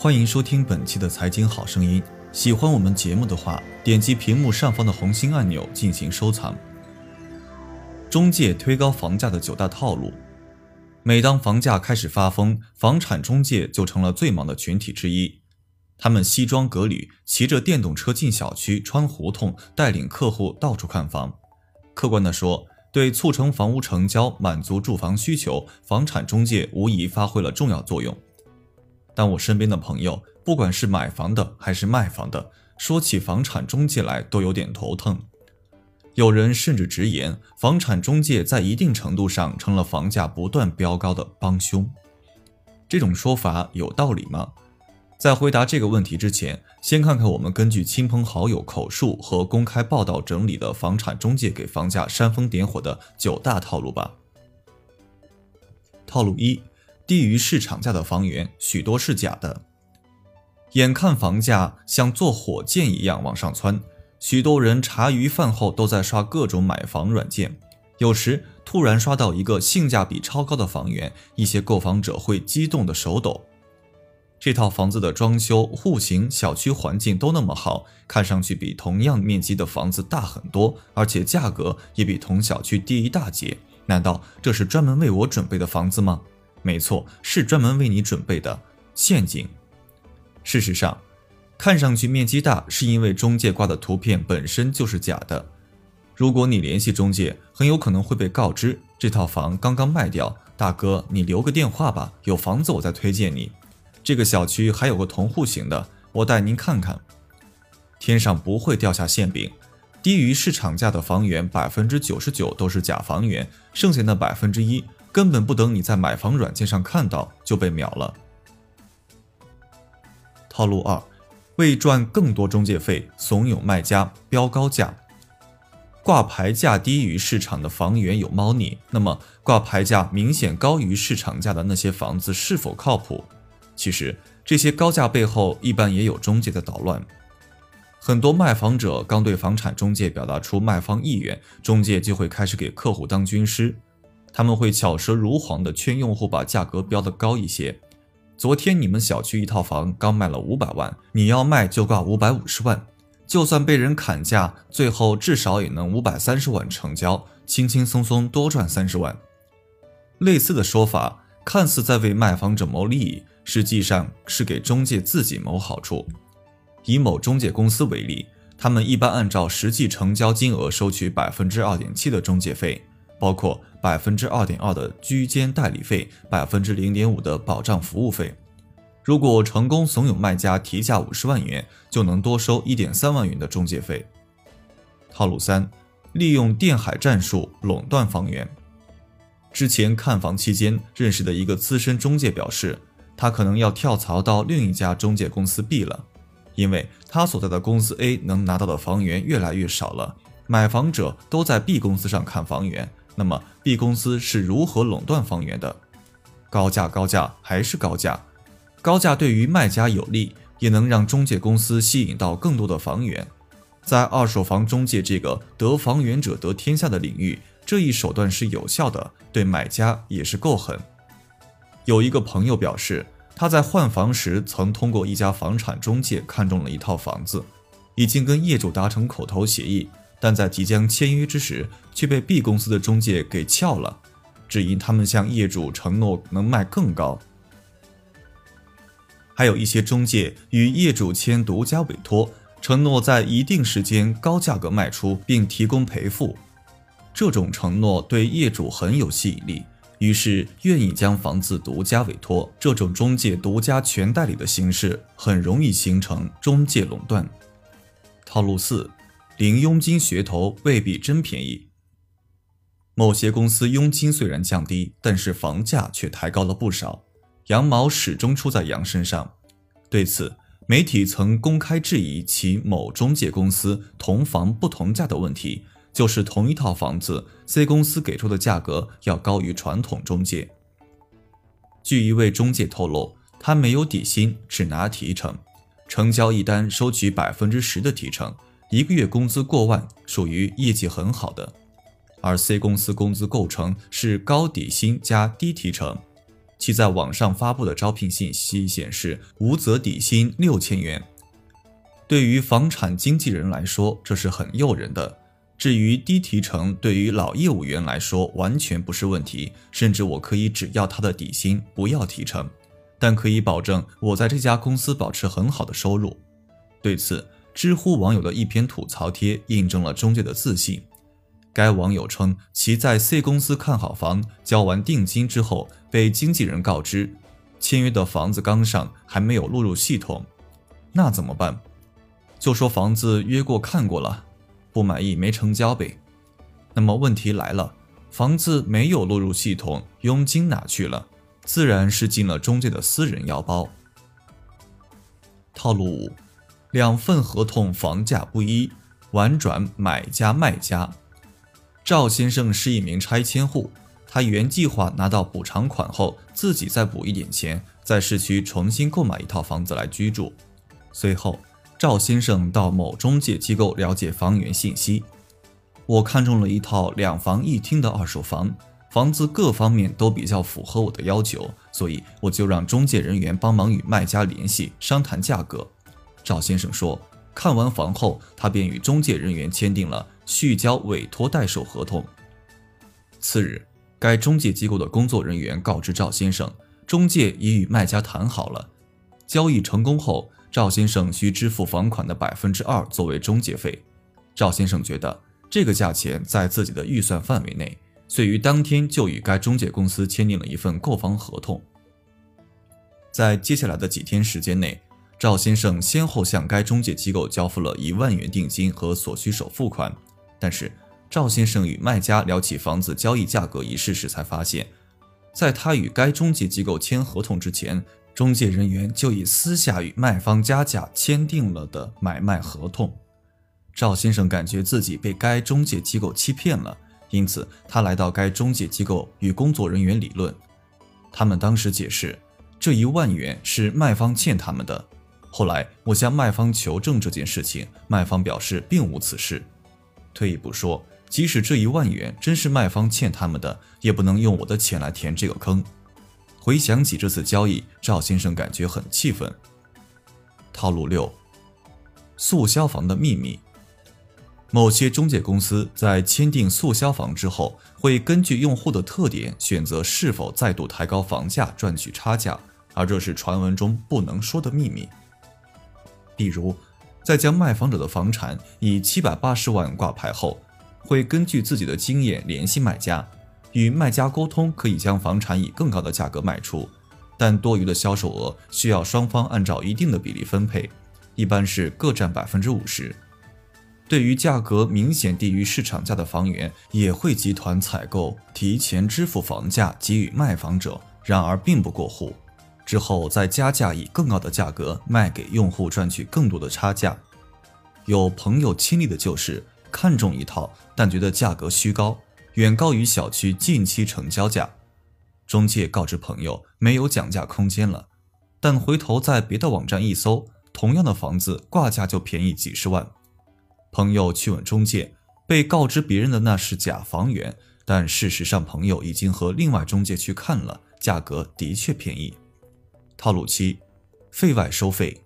欢迎收听本期的财经好声音。喜欢我们节目的话，点击屏幕上方的红心按钮进行收藏。中介推高房价的九大套路。每当房价开始发疯，房产中介就成了最忙的群体之一。他们西装革履，骑着电动车进小区、穿胡同，带领客户到处看房。客观地说，对促成房屋成交、满足住房需求，房产中介无疑发挥了重要作用。但我身边的朋友，不管是买房的还是卖房的，说起房产中介来都有点头疼。有人甚至直言，房产中介在一定程度上成了房价不断飙高的帮凶。这种说法有道理吗？在回答这个问题之前，先看看我们根据亲朋好友口述和公开报道整理的房产中介给房价煽风点火的九大套路吧。套路一：低于市场价的房源许多是假的。眼看房价像坐火箭一样往上窜，许多人茶余饭后都在刷各种买房软件，有时突然刷到一个性价比超高的房源，一些购房者会激动的手抖。这套房子的装修、户型、小区环境都那么好，看上去比同样面积的房子大很多，而且价格也比同小区低一大截。难道这是专门为我准备的房子吗？没错，是专门为你准备的陷阱。事实上，看上去面积大，是因为中介挂的图片本身就是假的。如果你联系中介，很有可能会被告知这套房刚刚卖掉，大哥，你留个电话吧，有房子我再推荐你。这个小区还有个同户型的，我带您看看。天上不会掉下馅饼，低于市场价的房源百分之九十九都是假房源，剩下的百分之一根本不等你在买房软件上看到就被秒了。套路二，为赚更多中介费，怂恿卖家标高价，挂牌价低于市场的房源有猫腻，那么挂牌价明显高于市场价的那些房子是否靠谱？其实这些高价背后一般也有中介在捣乱。很多卖房者刚对房产中介表达出卖方意愿，中介就会开始给客户当军师。他们会巧舌如簧地劝用户把价格标得高一些。昨天你们小区一套房刚卖了五百万，你要卖就挂五百五十万，就算被人砍价，最后至少也能五百三十万成交，轻轻松松多赚三十万。类似的说法看似在为卖房者谋利益。实际上是给中介自己谋好处。以某中介公司为例，他们一般按照实际成交金额收取百分之二点七的中介费，包括百分之二点二的居间代理费，百分之零点五的保障服务费。如果成功怂恿卖家提价五十万元，就能多收一点三万元的中介费。套路三，利用电海战术垄断房源。之前看房期间认识的一个资深中介表示。他可能要跳槽到另一家中介公司 B 了，因为他所在的公司 A 能拿到的房源越来越少了，买房者都在 B 公司上看房源，那么 B 公司是如何垄断房源的？高价高价还是高价？高价对于卖家有利，也能让中介公司吸引到更多的房源。在二手房中介这个得房源者得天下的领域，这一手段是有效的，对买家也是够狠。有一个朋友表示，他在换房时曾通过一家房产中介看中了一套房子，已经跟业主达成口头协议，但在即将签约之时，却被 B 公司的中介给撬了，只因他们向业主承诺能卖更高。还有一些中介与业主签独家委托，承诺在一定时间高价格卖出，并提供赔付，这种承诺对业主很有吸引力。于是愿意将房子独家委托，这种中介独家全代理的形式很容易形成中介垄断。套路四，零佣金噱头未必真便宜。某些公司佣金虽然降低，但是房价却抬高了不少，羊毛始终出在羊身上。对此，媒体曾公开质疑其某中介公司同房不同价的问题。就是同一套房子，C 公司给出的价格要高于传统中介。据一位中介透露，他没有底薪，只拿提成，成交一单收取百分之十的提成，一个月工资过万，属于业绩很好的。而 C 公司工资构成是高底薪加低提成，其在网上发布的招聘信息显示，无责底薪六千元。对于房产经纪人来说，这是很诱人的。至于低提成，对于老业务员来说完全不是问题，甚至我可以只要他的底薪，不要提成，但可以保证我在这家公司保持很好的收入。对此，知乎网友的一篇吐槽贴印证了中介的自信。该网友称，其在 C 公司看好房，交完定金之后，被经纪人告知，签约的房子刚上，还没有录入系统，那怎么办？就说房子约过看过了，不满意没成交呗。那么问题来了，房子没有录入系统，佣金哪去了？自然是进了中介的私人腰包。套路五，两份合同房价不一，婉转买家卖家。赵先生是一名拆迁户，他原计划拿到补偿款后，自己再补一点钱，在市区重新购买一套房子来居住。随后，赵先生到某中介机构了解房源信息。我看中了一套两房一厅的二手房，房子各方面都比较符合我的要求，所以我就让中介人员帮忙与卖家联系商谈价格。赵先生说，看完房后，他便与中介人员签订了。续交委托代售合同。次日，该中介机构的工作人员告知赵先生，中介已与卖家谈好了，交易成功后，赵先生需支付房款的百分之二作为中介费。赵先生觉得这个价钱在自己的预算范围内，遂于当天就与该中介公司签订了一份购房合同。在接下来的几天时间内，赵先生先后向该中介机构交付了一万元定金和所需首付款。但是，赵先生与卖家聊起房子交易价格一事时，才发现，在他与该中介机构签合同之前，中介人员就已私下与卖方加价签订了的买卖合同。赵先生感觉自己被该中介机构欺骗了，因此他来到该中介机构与工作人员理论。他们当时解释，这一万元是卖方欠他们的。后来我向卖方求证这件事情，卖方表示并无此事。退一步说，即使这一万元真是卖方欠他们的，也不能用我的钱来填这个坑。回想起这次交易，赵先生感觉很气愤。套路六：速销房的秘密。某些中介公司在签订速销房之后，会根据用户的特点选择是否再度抬高房价赚取差价，而这是传闻中不能说的秘密。比如。在将卖房者的房产以七百八十万挂牌后，会根据自己的经验联系卖家，与卖家沟通，可以将房产以更高的价格卖出，但多余的销售额需要双方按照一定的比例分配，一般是各占百分之五十。对于价格明显低于市场价的房源，也会集团采购，提前支付房价给予卖房者，然而并不过户。之后再加价，以更高的价格卖给用户，赚取更多的差价。有朋友亲历的就是看中一套，但觉得价格虚高，远高于小区近期成交价。中介告知朋友没有讲价空间了，但回头在别的网站一搜，同样的房子挂价就便宜几十万。朋友去问中介，被告知别人的那是假房源，但事实上朋友已经和另外中介去看了，价格的确便宜。套路七，费外收费。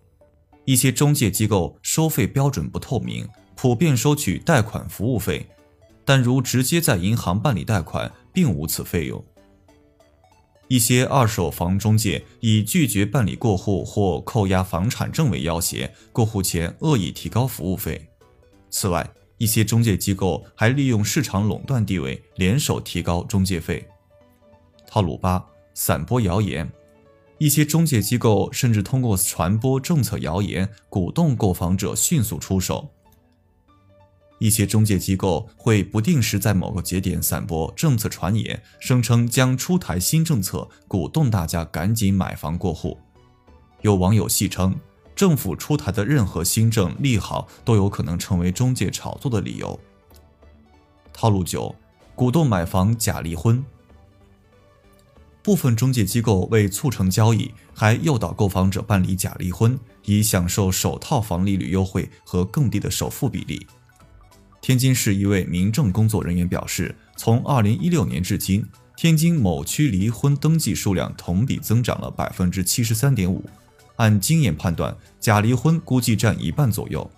一些中介机构收费标准不透明，普遍收取贷款服务费，但如直接在银行办理贷款，并无此费用。一些二手房中介以拒绝办理过户或扣押房产证为要挟，过户前恶意提高服务费。此外，一些中介机构还利用市场垄断地位，联手提高中介费。套路八，散播谣言。一些中介机构甚至通过传播政策谣言，鼓动购房者迅速出手。一些中介机构会不定时在某个节点散播政策传言，声称将出台新政策，鼓动大家赶紧买房过户。有网友戏称，政府出台的任何新政利好都有可能成为中介炒作的理由。套路九，鼓动买房假离婚。部分中介机构为促成交易，还诱导购房者办理假离婚，以享受首套房利率优惠和更低的首付比例。天津市一位民政工作人员表示，从2016年至今，天津某区离婚登记数量同比增长了百分之七十三点五，按经验判断，假离婚估计占一半左右。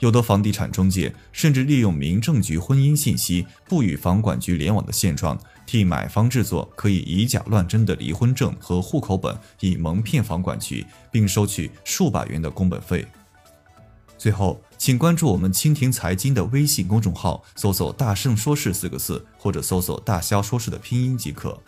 有的房地产中介甚至利用民政局婚姻信息不与房管局联网的现状，替买方制作可以以假乱真的离婚证和户口本，以蒙骗房管局，并收取数百元的工本费。最后，请关注我们蜻蜓财经的微信公众号，搜索“大圣说事”四个字，或者搜索“大肖说事”的拼音即可。